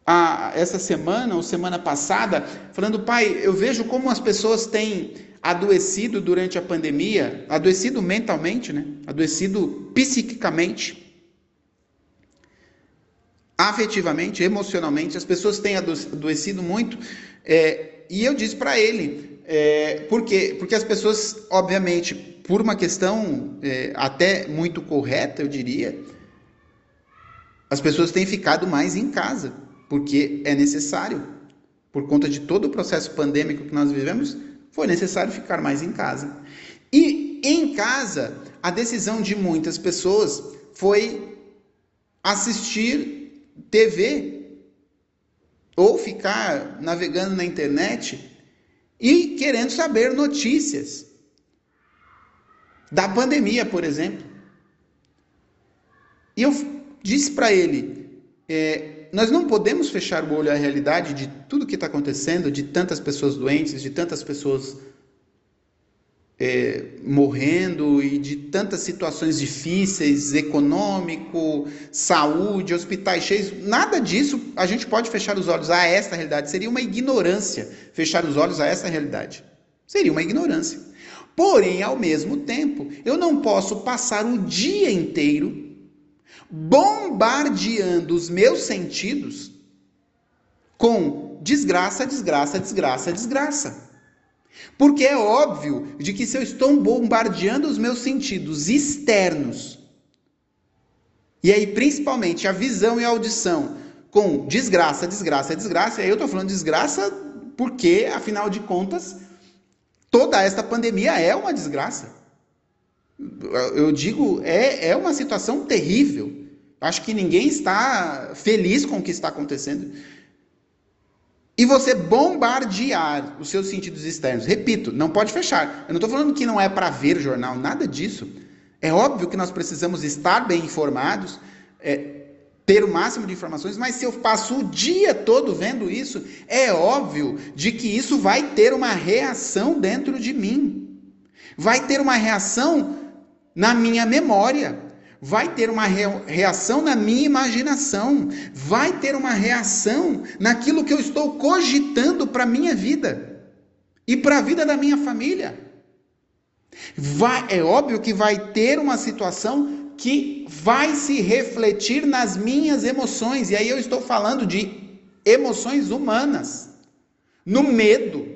a, essa semana ou semana passada, falando, pai, eu vejo como as pessoas têm adoecido durante a pandemia, adoecido mentalmente, né? adoecido psiquicamente, afetivamente, emocionalmente, as pessoas têm adoecido muito. É, e eu disse para ele, é, por quê? Porque as pessoas, obviamente, por uma questão é, até muito correta, eu diria, as pessoas têm ficado mais em casa, porque é necessário. Por conta de todo o processo pandêmico que nós vivemos, foi necessário ficar mais em casa. E em casa, a decisão de muitas pessoas foi assistir TV ou ficar navegando na internet e querendo saber notícias da pandemia, por exemplo. E eu disse para ele: é, nós não podemos fechar o olho à realidade de tudo que está acontecendo, de tantas pessoas doentes, de tantas pessoas é, morrendo e de tantas situações difíceis, econômico, saúde, hospitais cheios, nada disso a gente pode fechar os olhos a esta realidade. Seria uma ignorância fechar os olhos a essa realidade. Seria uma ignorância. Porém, ao mesmo tempo, eu não posso passar o dia inteiro bombardeando os meus sentidos com desgraça, desgraça, desgraça, desgraça. Porque é óbvio de que se eu estou bombardeando os meus sentidos externos, e aí principalmente a visão e a audição, com desgraça, desgraça, desgraça, e aí eu estou falando desgraça porque, afinal de contas, toda esta pandemia é uma desgraça. Eu digo, é, é uma situação terrível. Acho que ninguém está feliz com o que está acontecendo. E você bombardear os seus sentidos externos. Repito, não pode fechar. Eu não estou falando que não é para ver jornal, nada disso. É óbvio que nós precisamos estar bem informados, é, ter o máximo de informações, mas se eu passo o dia todo vendo isso, é óbvio de que isso vai ter uma reação dentro de mim. Vai ter uma reação na minha memória, vai ter uma reação na minha imaginação, vai ter uma reação naquilo que eu estou cogitando para a minha vida e para a vida da minha família. Vai, é óbvio que vai ter uma situação que vai se refletir nas minhas emoções, e aí eu estou falando de emoções humanas, no medo,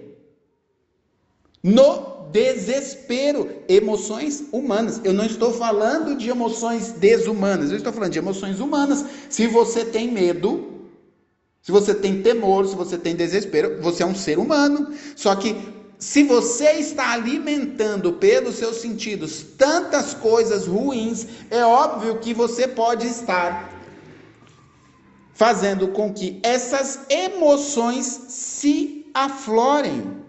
no desespero, emoções humanas. Eu não estou falando de emoções desumanas, eu estou falando de emoções humanas. Se você tem medo, se você tem temor, se você tem desespero, você é um ser humano. Só que se você está alimentando pelos seus sentidos tantas coisas ruins, é óbvio que você pode estar fazendo com que essas emoções se aflorem.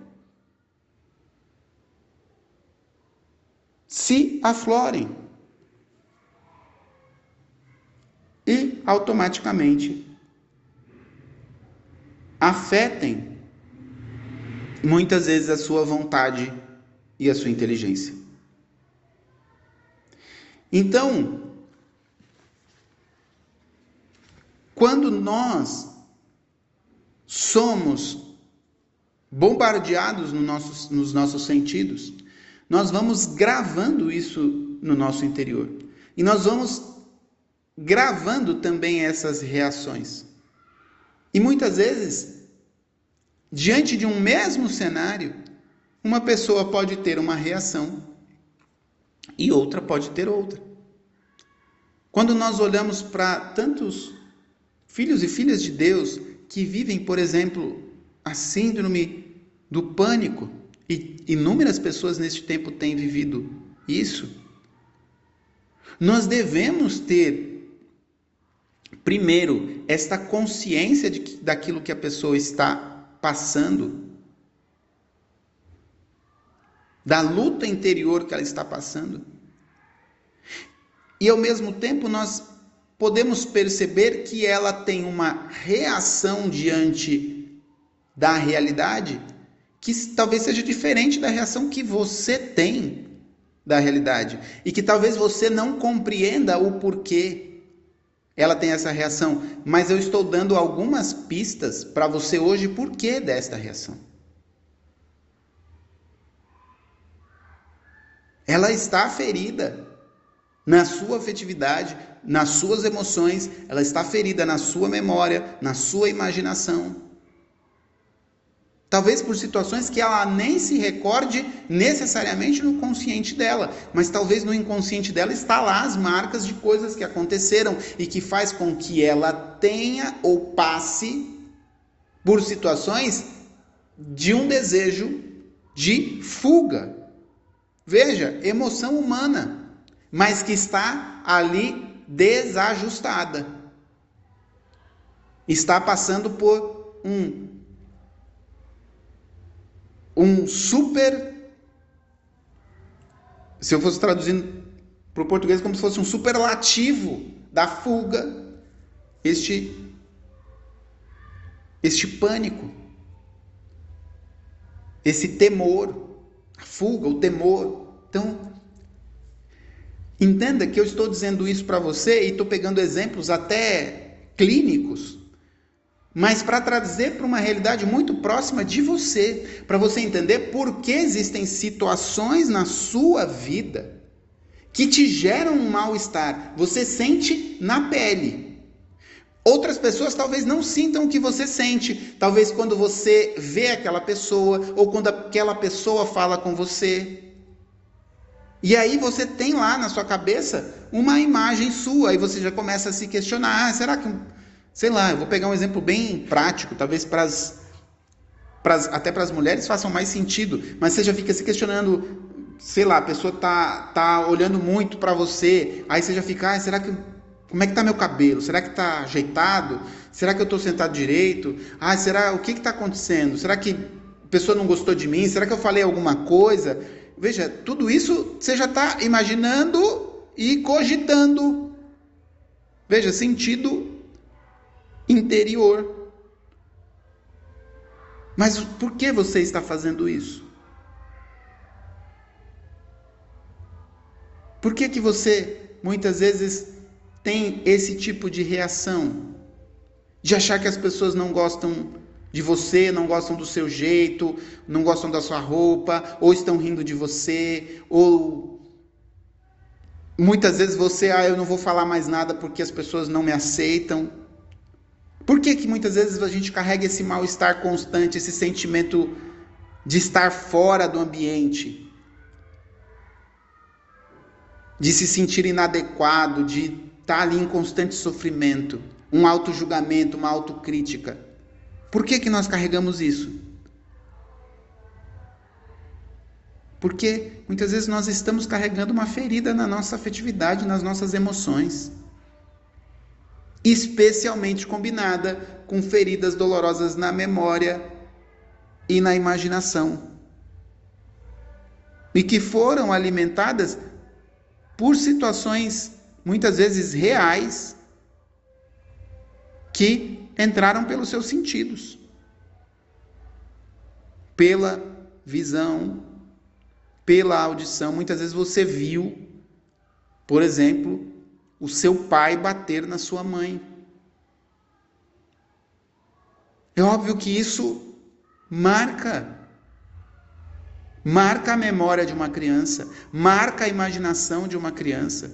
Se aflorem. E automaticamente afetem muitas vezes a sua vontade e a sua inteligência. Então, quando nós somos bombardeados no nos nossos sentidos, nós vamos gravando isso no nosso interior. E nós vamos gravando também essas reações. E muitas vezes Diante de um mesmo cenário, uma pessoa pode ter uma reação e outra pode ter outra. Quando nós olhamos para tantos filhos e filhas de Deus que vivem, por exemplo, a síndrome do pânico, e inúmeras pessoas neste tempo têm vivido isso, nós devemos ter, primeiro, esta consciência de que, daquilo que a pessoa está passando, da luta interior que ela está passando. E ao mesmo tempo nós podemos perceber que ela tem uma reação diante da realidade que talvez seja diferente da reação que você tem da realidade e que talvez você não compreenda o porquê ela tem essa reação, mas eu estou dando algumas pistas para você hoje por que desta reação. Ela está ferida na sua afetividade, nas suas emoções, ela está ferida na sua memória, na sua imaginação. Talvez por situações que ela nem se recorde necessariamente no consciente dela, mas talvez no inconsciente dela está lá as marcas de coisas que aconteceram e que faz com que ela tenha ou passe por situações de um desejo de fuga. Veja, emoção humana, mas que está ali desajustada. Está passando por um um super. Se eu fosse traduzindo para o português, como se fosse um superlativo da fuga, este, este pânico, esse temor, a fuga, o temor. Então, entenda que eu estou dizendo isso para você e estou pegando exemplos até clínicos mas para trazer para uma realidade muito próxima de você, para você entender por que existem situações na sua vida que te geram um mal-estar. Você sente na pele. Outras pessoas talvez não sintam o que você sente. Talvez quando você vê aquela pessoa ou quando aquela pessoa fala com você. E aí você tem lá na sua cabeça uma imagem sua, e você já começa a se questionar: ah, será que Sei lá, eu vou pegar um exemplo bem prático, talvez para as até para as mulheres façam mais sentido, mas você já fica se questionando, sei lá, a pessoa tá, tá olhando muito para você, aí você já fica, ah, será que Como é que está meu cabelo? Será que está ajeitado? Será que eu estou sentado direito? Ah, será o que está acontecendo? Será que a pessoa não gostou de mim? Será que eu falei alguma coisa? Veja, tudo isso você já está imaginando e cogitando. Veja, sentido interior. Mas por que você está fazendo isso? Por que, que você muitas vezes tem esse tipo de reação? De achar que as pessoas não gostam de você, não gostam do seu jeito, não gostam da sua roupa, ou estão rindo de você, ou muitas vezes você, ah, eu não vou falar mais nada porque as pessoas não me aceitam. Por que que muitas vezes a gente carrega esse mal-estar constante, esse sentimento de estar fora do ambiente? de se sentir inadequado, de estar ali em constante sofrimento, um auto-julgamento, uma autocrítica. Por que, que nós carregamos isso? Porque muitas vezes nós estamos carregando uma ferida na nossa afetividade, nas nossas emoções. Especialmente combinada com feridas dolorosas na memória e na imaginação. E que foram alimentadas por situações muitas vezes reais que entraram pelos seus sentidos, pela visão, pela audição. Muitas vezes você viu, por exemplo, o seu pai bater na sua mãe. É óbvio que isso marca marca a memória de uma criança, marca a imaginação de uma criança.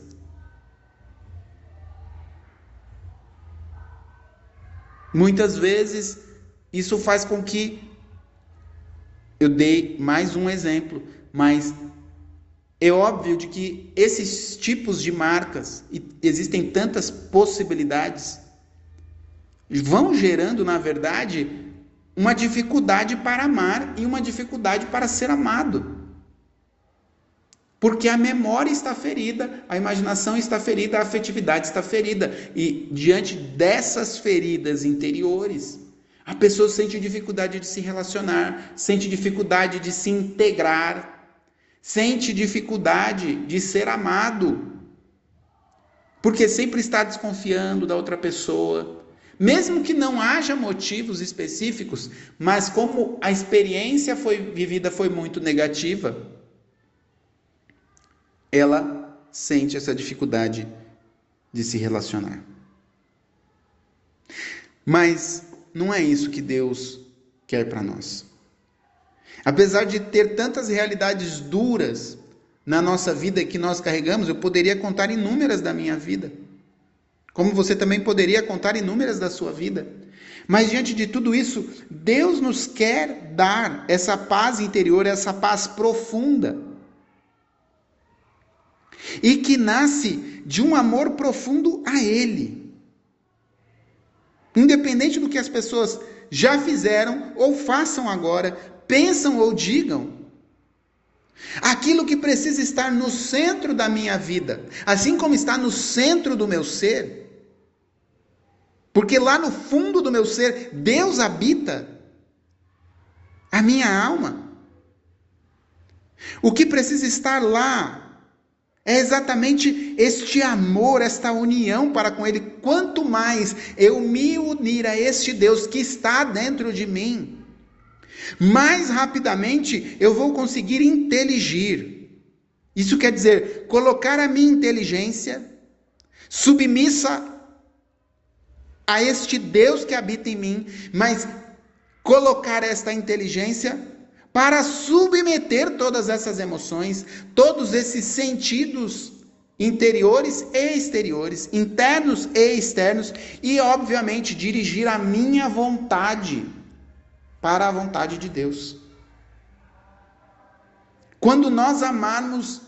Muitas vezes isso faz com que eu dei mais um exemplo, mas é óbvio de que esses tipos de marcas, e existem tantas possibilidades, vão gerando, na verdade, uma dificuldade para amar e uma dificuldade para ser amado. Porque a memória está ferida, a imaginação está ferida, a afetividade está ferida. E diante dessas feridas interiores, a pessoa sente dificuldade de se relacionar, sente dificuldade de se integrar, sente dificuldade de ser amado. Porque sempre está desconfiando da outra pessoa, mesmo que não haja motivos específicos, mas como a experiência foi vivida foi muito negativa, ela sente essa dificuldade de se relacionar. Mas não é isso que Deus quer para nós. Apesar de ter tantas realidades duras na nossa vida que nós carregamos, eu poderia contar inúmeras da minha vida. Como você também poderia contar inúmeras da sua vida. Mas diante de tudo isso, Deus nos quer dar essa paz interior, essa paz profunda. E que nasce de um amor profundo a Ele. Independente do que as pessoas já fizeram ou façam agora, pensam ou digam, Aquilo que precisa estar no centro da minha vida, assim como está no centro do meu ser, porque lá no fundo do meu ser, Deus habita a minha alma. O que precisa estar lá é exatamente este amor, esta união para com Ele. Quanto mais eu me unir a este Deus que está dentro de mim, mais rapidamente eu vou conseguir inteligir. Isso quer dizer, colocar a minha inteligência submissa a este Deus que habita em mim, mas colocar esta inteligência para submeter todas essas emoções, todos esses sentidos interiores e exteriores, internos e externos, e obviamente dirigir a minha vontade para a vontade de Deus. Quando nós amarmos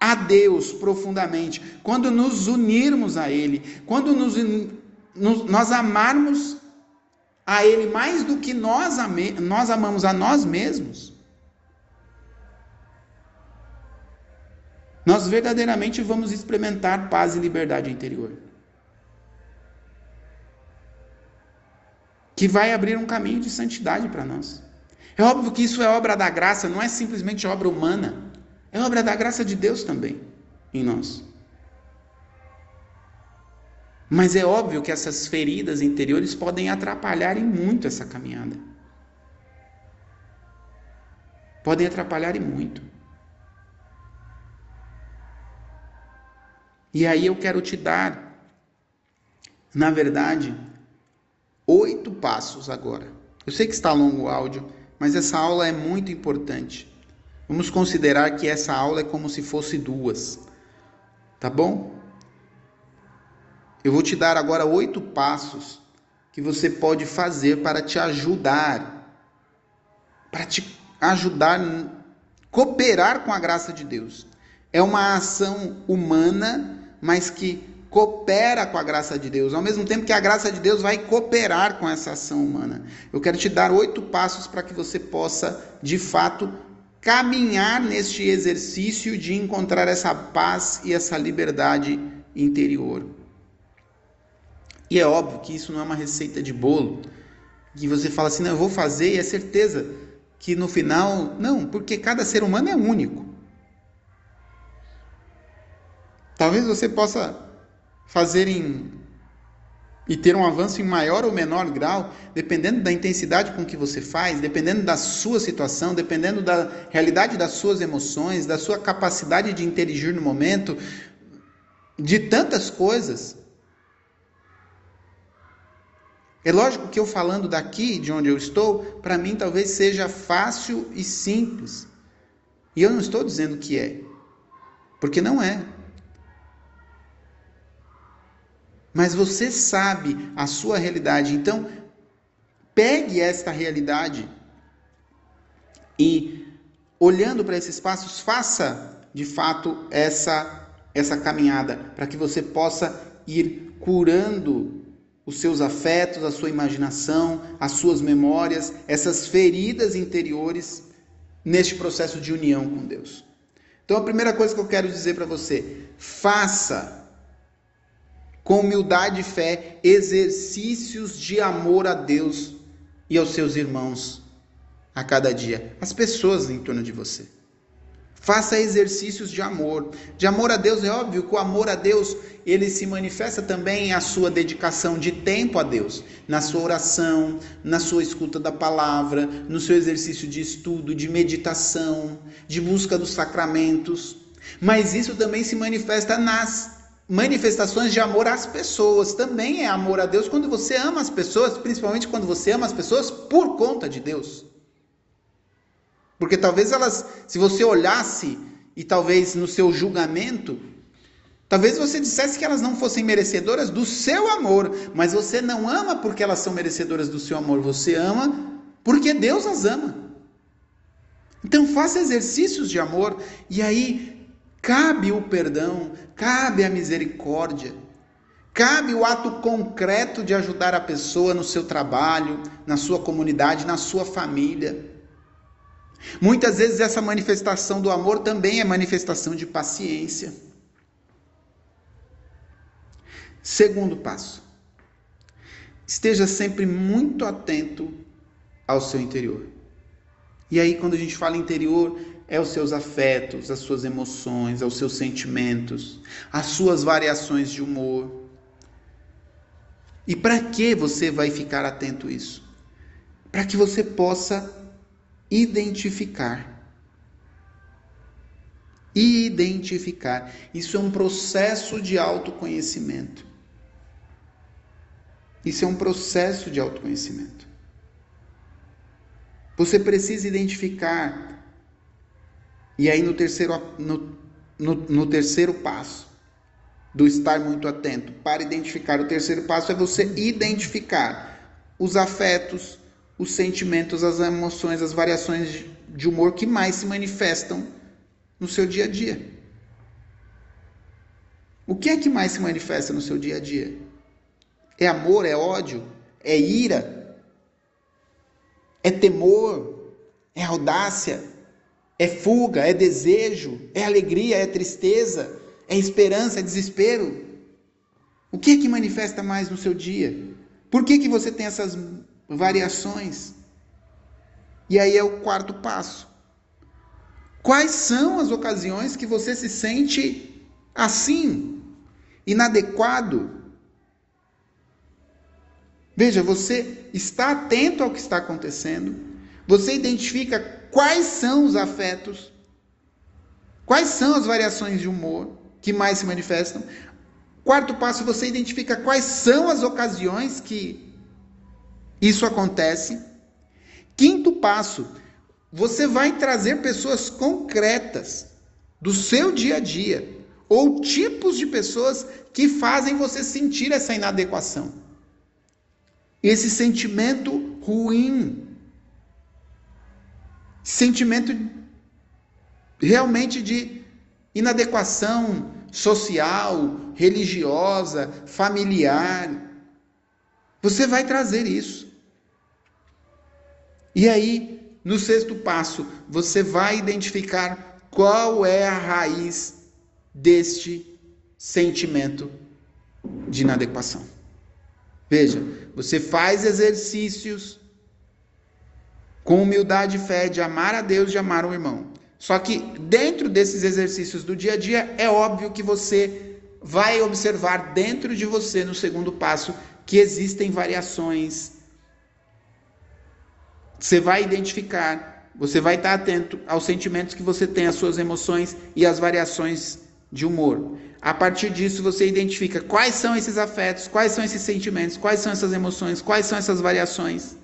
a Deus profundamente, quando nos unirmos a Ele, quando nos nós amarmos a Ele mais do que nós, ame, nós amamos a nós mesmos, nós verdadeiramente vamos experimentar paz e liberdade interior. Que vai abrir um caminho de santidade para nós. É óbvio que isso é obra da graça, não é simplesmente obra humana. É obra da graça de Deus também em nós. Mas é óbvio que essas feridas interiores podem atrapalhar em muito essa caminhada. Podem atrapalhar em muito. E aí eu quero te dar, na verdade, oito passos agora. Eu sei que está longo o áudio, mas essa aula é muito importante. Vamos considerar que essa aula é como se fosse duas, tá bom? Eu vou te dar agora oito passos que você pode fazer para te ajudar, para te ajudar, cooperar com a graça de Deus. É uma ação humana mas que coopera com a graça de Deus, ao mesmo tempo que a graça de Deus vai cooperar com essa ação humana. Eu quero te dar oito passos para que você possa, de fato, caminhar neste exercício de encontrar essa paz e essa liberdade interior. E é óbvio que isso não é uma receita de bolo, que você fala assim, não, eu vou fazer e é certeza que no final, não, porque cada ser humano é único. Talvez você possa fazer em e ter um avanço em maior ou menor grau, dependendo da intensidade com que você faz, dependendo da sua situação, dependendo da realidade das suas emoções, da sua capacidade de interagir no momento, de tantas coisas. É lógico que eu falando daqui, de onde eu estou, para mim talvez seja fácil e simples. E eu não estou dizendo que é, porque não é. Mas você sabe a sua realidade. Então, pegue esta realidade e, olhando para esses passos, faça de fato essa, essa caminhada, para que você possa ir curando os seus afetos, a sua imaginação, as suas memórias, essas feridas interiores neste processo de união com Deus. Então, a primeira coisa que eu quero dizer para você, faça com humildade e fé, exercícios de amor a Deus e aos seus irmãos a cada dia, as pessoas em torno de você. Faça exercícios de amor. De amor a Deus, é óbvio que o amor a Deus, ele se manifesta também a sua dedicação de tempo a Deus, na sua oração, na sua escuta da palavra, no seu exercício de estudo, de meditação, de busca dos sacramentos. Mas isso também se manifesta nas manifestações de amor às pessoas. Também é amor a Deus quando você ama as pessoas, principalmente quando você ama as pessoas por conta de Deus. Porque talvez elas, se você olhasse e talvez no seu julgamento, talvez você dissesse que elas não fossem merecedoras do seu amor, mas você não ama porque elas são merecedoras do seu amor, você ama porque Deus as ama. Então faça exercícios de amor e aí Cabe o perdão, cabe a misericórdia, cabe o ato concreto de ajudar a pessoa no seu trabalho, na sua comunidade, na sua família. Muitas vezes essa manifestação do amor também é manifestação de paciência. Segundo passo, esteja sempre muito atento ao seu interior. E aí, quando a gente fala interior, é os seus afetos, as suas emoções, aos seus sentimentos, as suas variações de humor. E para que você vai ficar atento a isso? Para que você possa identificar. Identificar. Isso é um processo de autoconhecimento. Isso é um processo de autoconhecimento. Você precisa identificar e aí no terceiro, no, no, no terceiro passo, do estar muito atento, para identificar, o terceiro passo é você identificar os afetos, os sentimentos, as emoções, as variações de humor que mais se manifestam no seu dia a dia. O que é que mais se manifesta no seu dia a dia? É amor, é ódio, é ira, é temor, é audácia, é fuga, é desejo, é alegria, é tristeza, é esperança, é desespero. O que é que manifesta mais no seu dia? Por que, que você tem essas variações. E aí é o quarto passo. Quais são as ocasiões que você se sente assim, inadequado? Veja, você está atento ao que está acontecendo, você identifica quais são os afetos, quais são as variações de humor que mais se manifestam. Quarto passo, você identifica quais são as ocasiões que isso acontece. Quinto passo, você vai trazer pessoas concretas do seu dia a dia ou tipos de pessoas que fazem você sentir essa inadequação. Esse sentimento ruim. Sentimento realmente de inadequação social, religiosa, familiar. Você vai trazer isso. E aí, no sexto passo, você vai identificar qual é a raiz deste sentimento de inadequação. Veja, você faz exercícios com humildade e fé de amar a Deus e de amar o irmão. Só que dentro desses exercícios do dia a dia, é óbvio que você vai observar dentro de você, no segundo passo, que existem variações. Você vai identificar, você vai estar atento aos sentimentos que você tem, às suas emoções e às variações de humor. A partir disso, você identifica quais são esses afetos, quais são esses sentimentos, quais são essas emoções, quais são essas variações.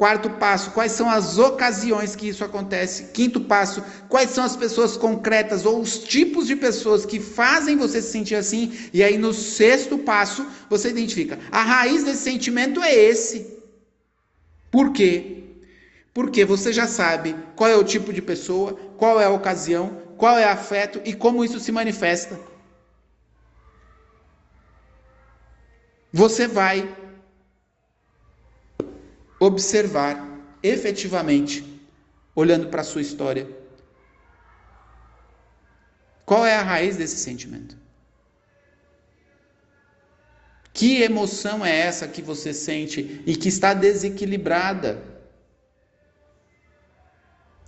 Quarto passo, quais são as ocasiões que isso acontece? Quinto passo, quais são as pessoas concretas ou os tipos de pessoas que fazem você se sentir assim? E aí no sexto passo, você identifica, a raiz desse sentimento é esse. Por quê? Porque você já sabe qual é o tipo de pessoa, qual é a ocasião, qual é o afeto e como isso se manifesta. Você vai observar efetivamente, olhando para a sua história, qual é a raiz desse sentimento? Que emoção é essa que você sente e que está desequilibrada?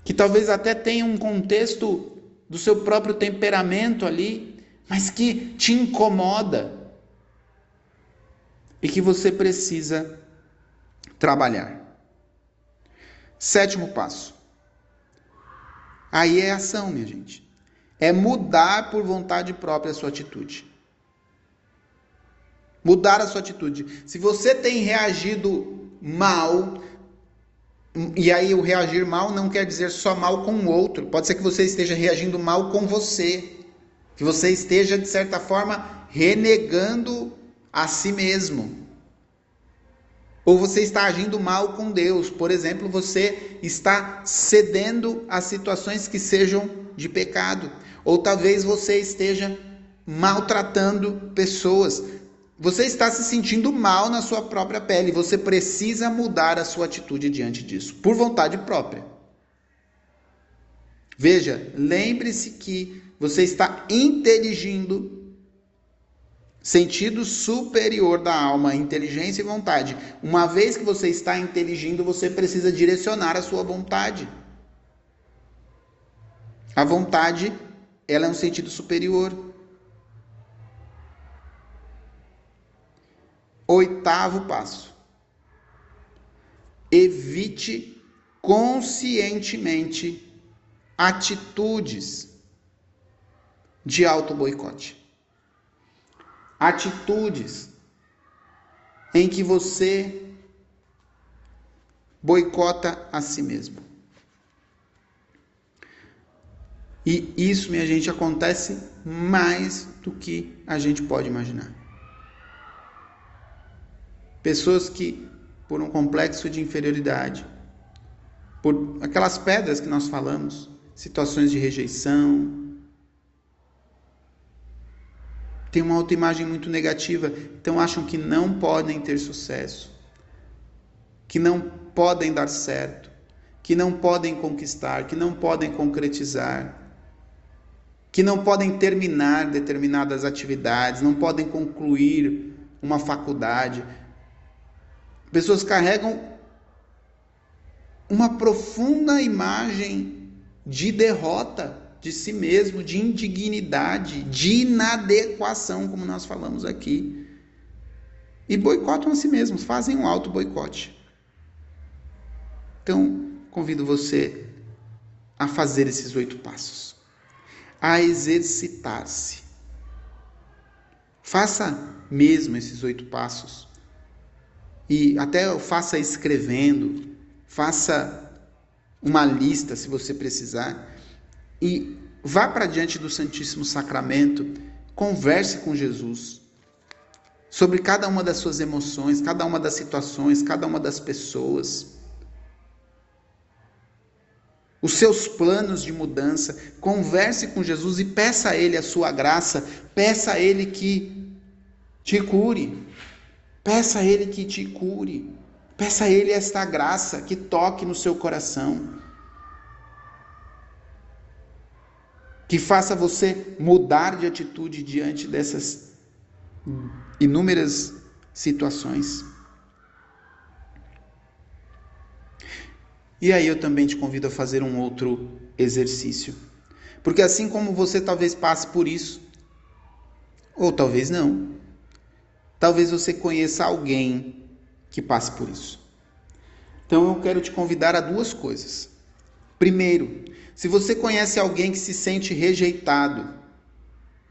Que talvez até tenha um contexto do seu próprio temperamento ali, mas que te incomoda e que você precisa trabalhar. Sétimo passo. Aí é ação, minha gente. É mudar por vontade própria a sua atitude. Mudar a sua atitude. Se você tem reagido mal, e aí o reagir mal não quer dizer só mal com o outro. Pode ser que você esteja reagindo mal com você. Que você esteja, de certa forma, renegando a si mesmo. Ou você está agindo mal com Deus. Por exemplo, você está cedendo a situações que sejam de pecado. Ou talvez você esteja maltratando pessoas. Você está se sentindo mal na sua própria pele. Você precisa mudar a sua atitude diante disso, por vontade própria. Veja, lembre-se que você está inteligindo Sentido superior da alma, inteligência e vontade. Uma vez que você está inteligindo, você precisa direcionar a sua vontade. A vontade, ela é um sentido superior. Oitavo passo. Evite conscientemente atitudes de auto boicote atitudes em que você boicota a si mesmo. E isso, minha gente, acontece mais do que a gente pode imaginar. Pessoas que, por um complexo de inferioridade, por aquelas pedras que nós falamos, situações de rejeição, têm uma autoimagem muito negativa, então acham que não podem ter sucesso, que não podem dar certo, que não podem conquistar, que não podem concretizar, que não podem terminar determinadas atividades, não podem concluir uma faculdade. Pessoas carregam uma profunda imagem de derrota de si mesmo, de indignidade, de inadequação, como nós falamos aqui. E boicotam a si mesmos, fazem um auto boicote. Então, convido você a fazer esses oito passos, a exercitar-se. Faça mesmo esses oito passos. E até faça escrevendo, faça uma lista se você precisar. E vá para diante do Santíssimo Sacramento, converse com Jesus sobre cada uma das suas emoções, cada uma das situações, cada uma das pessoas. Os seus planos de mudança, converse com Jesus e peça a Ele a sua graça, peça a Ele que te cure, peça a Ele que te cure, peça a Ele esta graça que toque no seu coração, que faça você mudar de atitude diante dessas inúmeras situações. E aí eu também te convido a fazer um outro exercício. Porque assim como você talvez passe por isso, ou talvez não, talvez você conheça alguém que passe por isso. Então eu quero te convidar a duas coisas. Primeiro, se você conhece alguém que se sente rejeitado,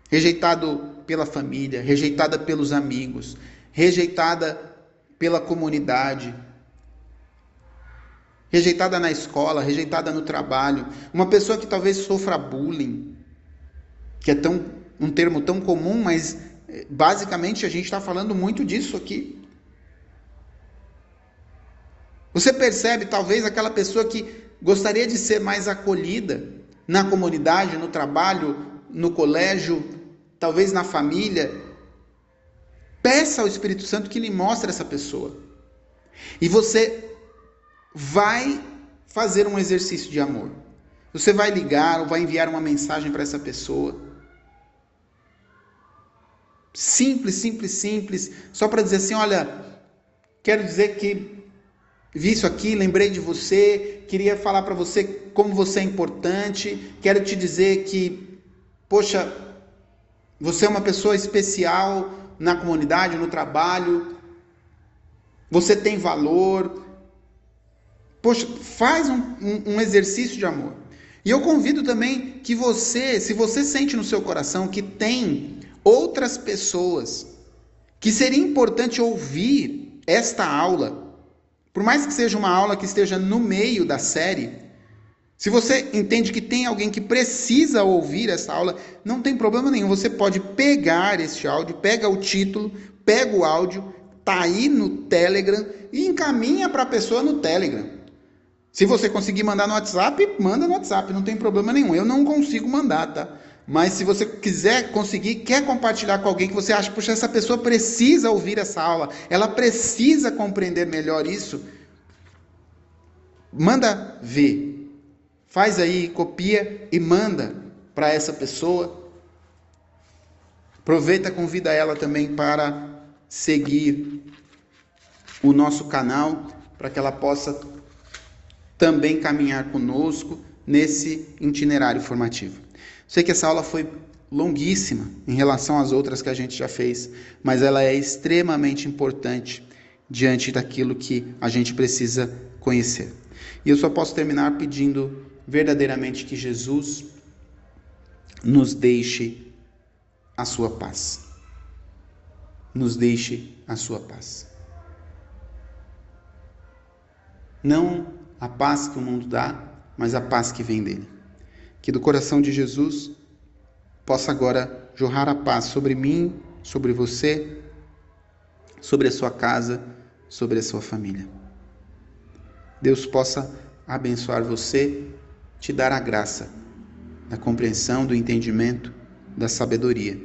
rejeitado pela família, rejeitada pelos amigos, rejeitada pela comunidade, rejeitada na escola, rejeitada no trabalho, uma pessoa que talvez sofra bullying, que é tão, um termo tão comum, mas eh, basicamente a gente está falando muito disso aqui. Você percebe talvez aquela pessoa que gostaria de ser mais acolhida na comunidade, no trabalho, no colégio, talvez na família. Peça ao Espírito Santo que lhe mostre essa pessoa. E você vai fazer um exercício de amor. Você vai ligar ou vai enviar uma mensagem para essa pessoa. Simples, simples, simples, só para dizer assim: olha, quero dizer que vi isso aqui, lembrei de você, queria falar para você como você é importante, quero te dizer que, poxa, você é uma pessoa especial na comunidade, no trabalho, você tem valor, Poxa, faz um, um, um exercício de amor. E eu convido também que você, se você sente no seu coração que tem outras pessoas que seria importante ouvir esta aula, por mais que seja uma aula que esteja no meio da série, se você entende que tem alguém que precisa ouvir essa aula, não tem problema nenhum. Você pode pegar este áudio, pega o título, pega o áudio, tá aí no Telegram e encaminha para a pessoa no Telegram. Se você conseguir mandar no WhatsApp, manda no WhatsApp, não tem problema nenhum. Eu não consigo mandar, tá? Mas se você quiser conseguir, quer compartilhar com alguém que você acha, puxa, essa pessoa precisa ouvir essa aula, ela precisa compreender melhor isso, manda ver. Faz aí, copia e manda para essa pessoa. Aproveita, convida ela também para seguir o nosso canal, para que ela possa também caminhar conosco nesse itinerário formativo. Sei que essa aula foi longuíssima em relação às outras que a gente já fez, mas ela é extremamente importante diante daquilo que a gente precisa conhecer. E eu só posso terminar pedindo verdadeiramente que Jesus nos deixe a sua paz. Nos deixe a sua paz. Não a paz que o mundo dá, mas a paz que vem dele. Que do coração de Jesus possa agora jorrar a paz sobre mim, sobre você, sobre a sua casa, sobre a sua família. Deus possa abençoar você, te dar a graça da compreensão, do entendimento, da sabedoria.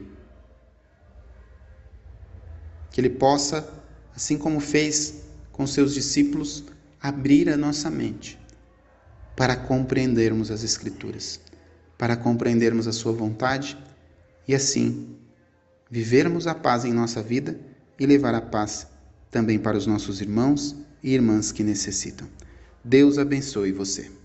Que Ele possa, assim como fez com seus discípulos, abrir a nossa mente para compreendermos as Escrituras, para compreendermos a Sua vontade e assim vivermos a paz em nossa vida e levar a paz também para os nossos irmãos e irmãs que necessitam. Deus abençoe você.